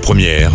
Première,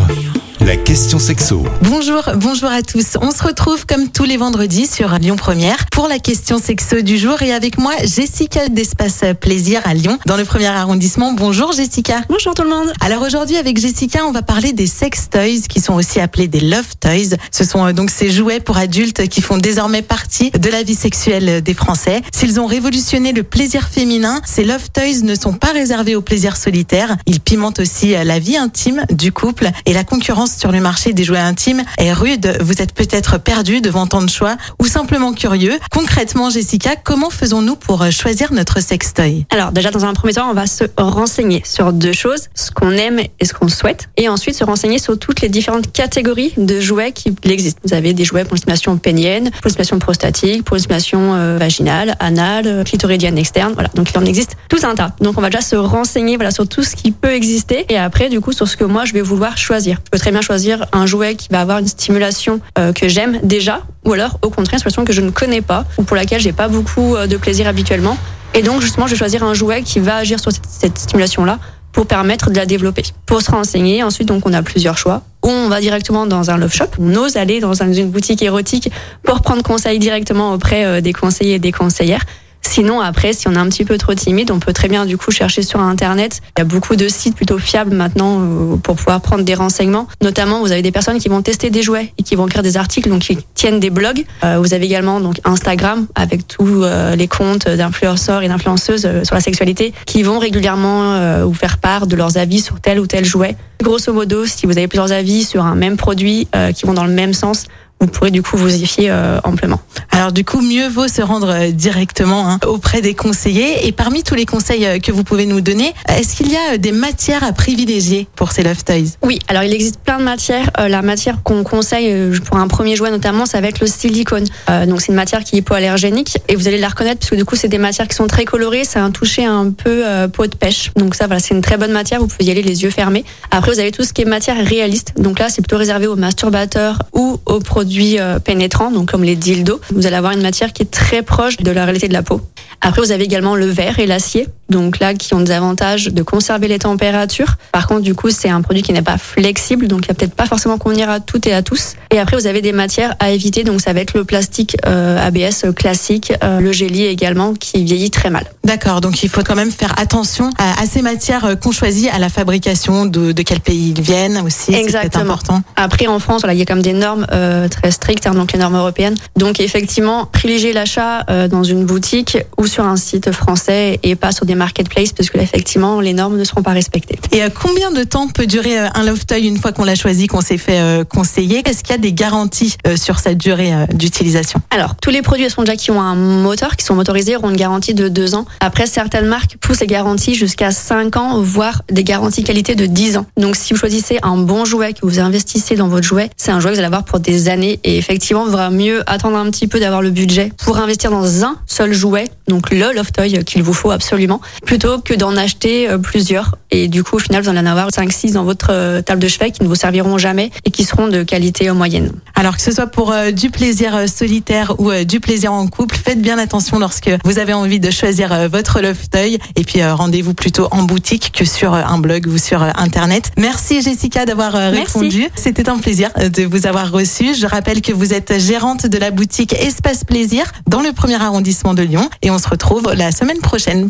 la question sexo. Bonjour, bonjour à tous. On se retrouve comme tous les vendredis sur Lyon Première pour la question sexo du jour et avec moi Jessica d'Espace Plaisir à Lyon dans le premier arrondissement. Bonjour Jessica. Bonjour tout le monde. Alors aujourd'hui avec Jessica, on va parler des sex toys qui sont aussi appelés des love toys. Ce sont euh, donc ces jouets pour adultes qui font désormais partie de la vie sexuelle des Français. S'ils ont révolutionné le plaisir féminin, ces love toys ne sont pas réservés au plaisir solitaire. Ils pimentent aussi euh, la vie intime du couple et la concurrence sur le marché des jouets intimes est rude. Vous êtes peut-être perdu devant tant de choix ou simplement curieux. Concrètement, Jessica, comment faisons-nous pour euh, choisir notre sextoy? Alors déjà dans un premier temps, on va se renseigner sur deux choses, ce qu'on aime et ce qu'on souhaite, et ensuite se renseigner sur toutes les différentes catégories de jouets qui existent. Vous avez des jouets pour stimulation pénienne, pour stimulation prostatique, pour stimulation euh, vaginale, anale, clitoridienne externe, voilà. Donc il en existe tout un tas. Donc on va déjà se renseigner sur tout ce qui peut exister et après du coup sur ce que moi je vais vouloir choisir. Très bien choisir un jouet qui va avoir une stimulation euh, que j'aime déjà, ou alors au contraire une stimulation que je ne connais pas ou pour laquelle j'ai pas beaucoup euh, de plaisir habituellement. Et donc justement, je vais choisir un jouet qui va agir sur cette, stimulation-là pour permettre de la développer. Pour se renseigner, ensuite donc on a plusieurs choix. Ou on va directement dans un love shop, on ose aller dans une boutique érotique pour prendre conseil directement auprès euh, des conseillers et des conseillères. Sinon, après, si on est un petit peu trop timide, on peut très bien du coup chercher sur Internet. Il y a beaucoup de sites plutôt fiables maintenant euh, pour pouvoir prendre des renseignements. Notamment, vous avez des personnes qui vont tester des jouets et qui vont écrire des articles, donc qui tiennent des blogs. Euh, vous avez également donc Instagram avec tous euh, les comptes d'influenceurs et d'influenceuses sur la sexualité qui vont régulièrement vous faire part de leurs avis sur tel ou tel jouet. Grosso modo, si vous avez plusieurs avis sur un même produit qui vont dans le même sens, vous pourrez du coup vous y fier euh, amplement. Alors du coup, mieux vaut se rendre euh, directement hein, auprès des conseillers. Et parmi tous les conseils euh, que vous pouvez nous donner, est-ce qu'il y a euh, des matières à privilégier pour ces love toys Oui, alors il existe plein de matières. Euh, la matière qu'on conseille pour un premier jouet notamment, ça va être le silicone. Euh, donc c'est une matière qui est hypoallergénique et vous allez la reconnaître parce que du coup c'est des matières qui sont très colorées, ça a un toucher un peu euh, peau de pêche. Donc ça voilà, c'est une très bonne matière, vous pouvez y aller les yeux fermés. Après vous avez tout ce qui est matière réaliste. Donc là c'est plutôt réservé aux masturbateurs ou aux produits euh, pénétrants, donc comme les dildos. Vous allez avoir une matière qui est très proche de la réalité de la peau. Après, vous avez également le verre et l'acier, donc là qui ont des avantages de conserver les températures. Par contre, du coup, c'est un produit qui n'est pas flexible, donc il va peut-être pas forcément convenir à toutes et à tous. Et après, vous avez des matières à éviter, donc ça va être le plastique euh, ABS classique, euh, le gélie également qui vieillit très mal. D'accord, donc il faut quand même faire attention à, à ces matières euh, qu'on choisit, à la fabrication, de, de quel pays ils viennent aussi. C'est important. Après, en France, voilà, il y a comme des normes euh, très strictes, hein, donc les normes européennes. Donc, effectivement, privilégier l'achat euh, dans une boutique ou sur un site français et pas sur des marketplaces, parce que là, effectivement, les normes ne seront pas respectées. Et euh, combien de temps peut durer euh, un love toy une fois qu'on l'a choisi, qu'on s'est fait euh, conseiller? Est-ce qu'il y a des garanties euh, sur cette durée d'utilisation? Alors, tous les produits déjà qui ont un moteur, qui sont motorisés, auront une garantie de 2 ans. Après, certaines marques poussent les garanties jusqu'à 5 ans, voire des garanties qualité de 10 ans. Donc, si vous choisissez un bon jouet, que vous investissez dans votre jouet, c'est un jouet que vous allez avoir pour des années. Et effectivement, il vaudra mieux attendre un petit peu d'avoir le budget pour investir dans un seul jouet, donc le Love Toy qu'il vous faut absolument, plutôt que d'en acheter euh, plusieurs. Et du coup, au final, vous allez en avoir 5-6 dans votre euh, table de chevet qui ne vous serviront jamais et qui seront de qualité moyenne. Alors que ce soit pour euh, du plaisir solitaire ou du plaisir en couple, faites bien attention lorsque vous avez envie de choisir votre love toy. Et puis rendez-vous plutôt en boutique que sur un blog ou sur internet. Merci Jessica d'avoir répondu. C'était un plaisir de vous avoir reçu. Je rappelle que vous êtes gérante de la boutique Espace Plaisir dans le premier arrondissement de Lyon. Et on se retrouve la semaine prochaine.